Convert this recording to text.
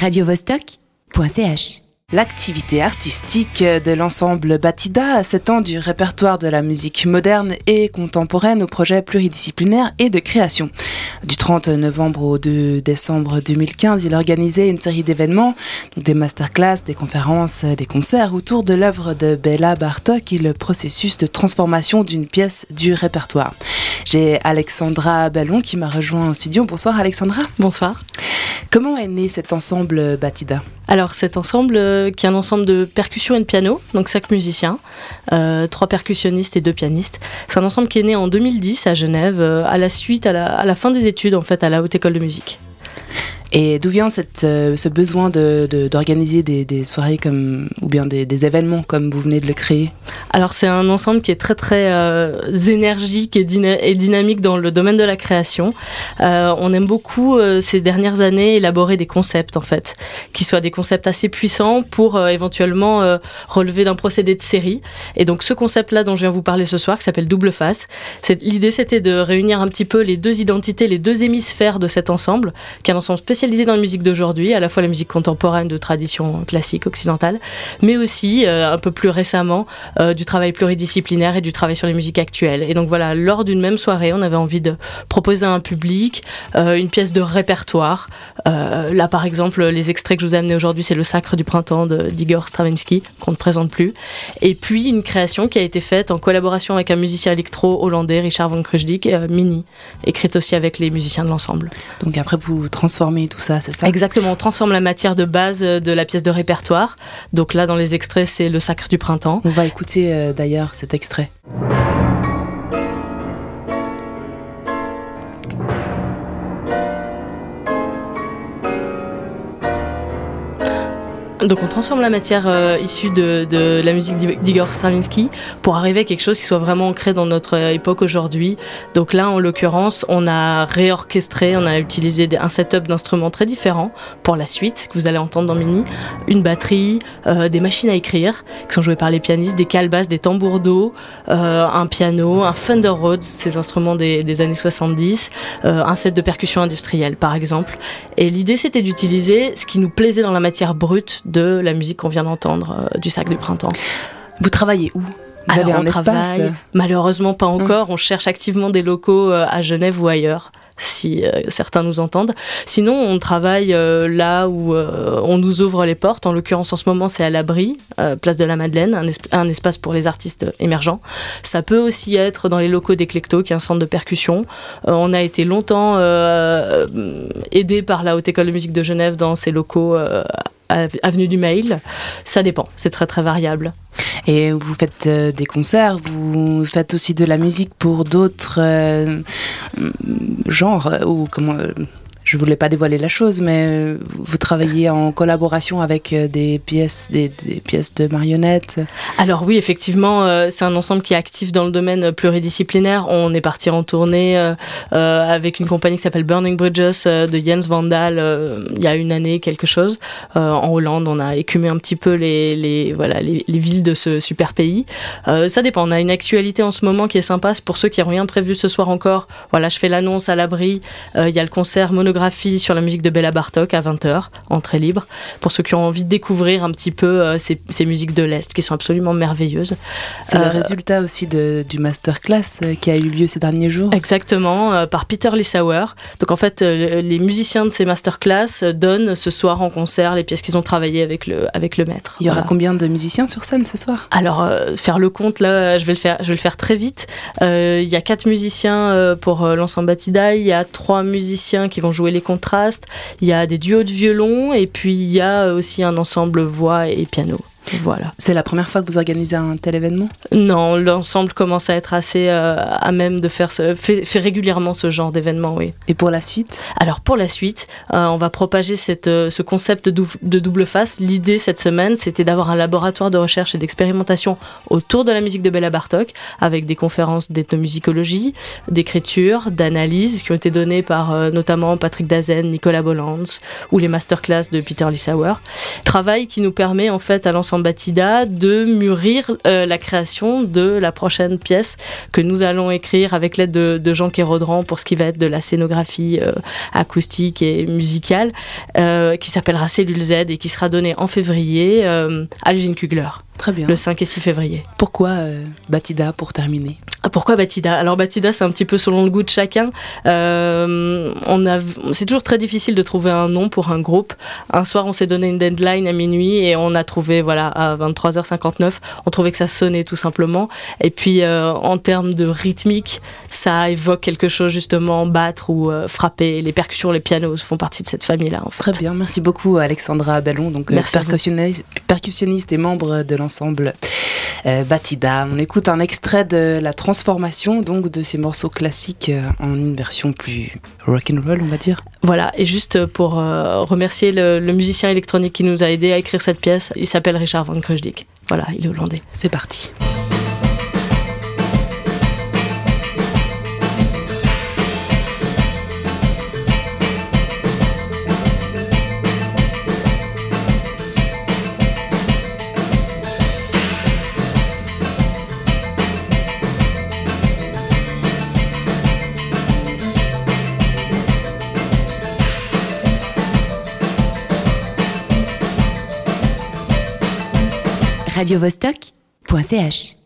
radiovostok.ch L'activité artistique de l'ensemble Batida s'étend du répertoire de la musique moderne et contemporaine au projet pluridisciplinaire et de création. Du 30 novembre au 2 décembre 2015, il organisait une série d'événements, des masterclass, des conférences, des concerts autour de l'œuvre de Bella Bartok et le processus de transformation d'une pièce du répertoire. J'ai Alexandra Ballon qui m'a rejoint au studio. Bonsoir Alexandra. Bonsoir. Comment est né cet ensemble Batida? Alors cet ensemble euh, qui est un ensemble de percussions et de piano, donc cinq musiciens, euh, trois percussionnistes et deux pianistes. C'est un ensemble qui est né en 2010 à Genève, euh, à la suite, à la, à la fin des études en fait, à la Haute École de Musique. Et d'où vient euh, ce besoin d'organiser de, des, des, soirées comme, ou bien des, événements comme vous venez de le créer? Alors c'est un ensemble qui est très très euh, énergique et, dyna et, dynamique dans le domaine de la création. Euh, on aime beaucoup ces dernières années élaborer des concepts en fait, qui soient des concepts assez puissants pour éventuellement relever d'un procédé de série. Et donc ce concept-là dont je viens vous parler ce soir, qui s'appelle Double Face, l'idée c'était de réunir un petit peu les deux identités, les deux hémisphères de cet ensemble, qui est un ensemble spécialisé spécialisé dans la musique d'aujourd'hui, à la fois la musique contemporaine de tradition classique occidentale, mais aussi euh, un peu plus récemment euh, du travail pluridisciplinaire et du travail sur les musiques actuelles. Et donc voilà, lors d'une même soirée, on avait envie de proposer à un public euh, une pièce de répertoire. Là, par exemple, les extraits que je vous ai amenés aujourd'hui, c'est Le Sacre du Printemps d'Igor Stravinsky, qu'on ne présente plus. Et puis une création qui a été faite en collaboration avec un musicien électro hollandais, Richard van Krujdik, euh, Mini, écrite aussi avec les musiciens de l'ensemble. Donc après, vous transformez tout ça, c'est ça Exactement, on transforme la matière de base de la pièce de répertoire. Donc là, dans les extraits, c'est le Sacre du Printemps. On va écouter euh, d'ailleurs cet extrait. Donc on transforme la matière euh, issue de, la musique d'Igor Stravinsky pour arriver à quelque chose qui soit vraiment ancré dans notre époque aujourd'hui. Donc là, en l'occurrence, on a réorchestré, on a utilisé un setup d'instruments très différents pour la suite que vous allez entendre dans Mini. Une batterie, euh, des machines à écrire qui sont jouées par les pianistes, des calebasses, des tambours d'eau, euh, un piano, un Fender Rhodes, ces instruments des, des années 70, euh, un set de percussion industrielle par exemple. Et l'idée c'était d'utiliser ce qui nous plaisait dans la matière brute de la musique qu'on vient d'entendre euh, du sac du printemps. Vous travaillez où? Vous Alors, avez un on espace? travaille, malheureusement pas encore, mmh. on cherche activement des locaux euh, à Genève ou ailleurs si euh, certains nous entendent. Sinon, on travaille euh, là où euh, on nous ouvre les portes. En l'occurrence, en ce moment, c'est à l'abri, place de la Madeleine, un, esp un, espace pour les artistes émergents. Ça peut aussi être dans les locaux d'Eclecto, qui est un centre de percussion. On a été longtemps aidé par la Haute École de musique de Genève dans ces locaux avenue du Mail. Ça dépend, c'est très très variable. Et vous faites euh, des concerts, vous faites aussi de la musique pour d'autres euh, genres ou comment euh, je voulais pas dévoiler la chose, mais vous travaillez en collaboration avec des pièces, des, pièces de marionnettes. Alors oui, effectivement, euh, c'est un ensemble qui est actif dans le domaine pluridisciplinaire. On est parti en tournée euh, euh, avec une compagnie qui s'appelle Burning Bridges euh, de Jens Vandal euh, il y a une année, quelque chose. Euh, en Hollande, on a écumé un petit peu les, voilà, les, les, villes de ce super pays. Euh, ça dépend. On a une actualité en ce moment qui est sympa. Pour ceux qui n'ont rien prévu ce soir encore, voilà, je fais l'annonce à l'abri. Euh, il y a le concert monographique sur la musique de Bella Bartok à 20h, entrée libre, pour ceux qui ont envie de découvrir un petit peu euh, ces, ces, musiques de l'Est qui sont absolument merveilleuses. C'est euh, le résultat aussi de, du masterclass euh, qui a eu lieu ces derniers jours Exactement, euh, par Peter Lissauer. Donc en fait, euh, les musiciens de ces masterclass donnent ce soir en concert les pièces qu'ils ont travaillées avec le, avec le maître. Il y aura voilà. combien de musiciens sur scène ce soir? Alors, euh, faire le compte, là, je vais le faire, je vais le faire très vite. Il y a quatre musiciens pour l'ensemble Batida, il y a trois musiciens qui vont jouer les contrastes, il y a des duos de violon et puis il y a aussi un ensemble voix et piano. Voilà. C'est la première fois que vous organisez un tel événement? Non, l'ensemble commence à être assez euh, à même de faire ce, fait, fait régulièrement ce genre d'événement, oui. Et pour la suite? Alors pour la suite, euh, on va propager cette, euh, ce concept de, de double face. L'idée cette semaine, c'était d'avoir un laboratoire de recherche et d'expérimentation autour de la musique de Bella Bartok, avec des conférences d'ethnomusicologie, d'écriture, d'analyse qui ont été données par notamment Patrick Dazen, Nicolas Bollands ou les masterclass de Peter Lissauer. Travail qui nous permet en fait à l'ensemble Batida de mûrir la création de la prochaine pièce que nous allons écrire avec l'aide de, Jean Kérodran pour ce qui va être de la scénographie acoustique et musicale, qui s'appellera Cellule Z et qui sera donnée en février à l'usine Kugler. Très bien. Le 5 et 6 février. Pourquoi Batida pour terminer? Ah, pourquoi Batida? Alors Batida, c'est un petit peu selon le goût de chacun. Euh, on a, c'est toujours très difficile de trouver un nom pour un groupe. Un soir, on s'est donné une deadline à minuit et on a trouvé, voilà, à 23h59, on trouvait que ça sonnait tout simplement. Et puis, euh, en termes de rythmique, ça évoque quelque chose justement, battre ou euh, frapper. Les percussions, les pianos font partie de cette famille-là. En Très bien, merci beaucoup Alexandra Ballon, donc percussionniste, percussionniste et membre de l'ensemble Batida. On écoute un extrait de la transformation donc de ces morceaux classiques euh, en une version plus rock and roll, on va dire. Voilà, et juste pour euh, remercier le, musicien électronique qui nous a aidé à écrire cette pièce, il s'appelle Richard Van Krujdik. Voilà, il est hollandais. C'est parti. radiovostok.ch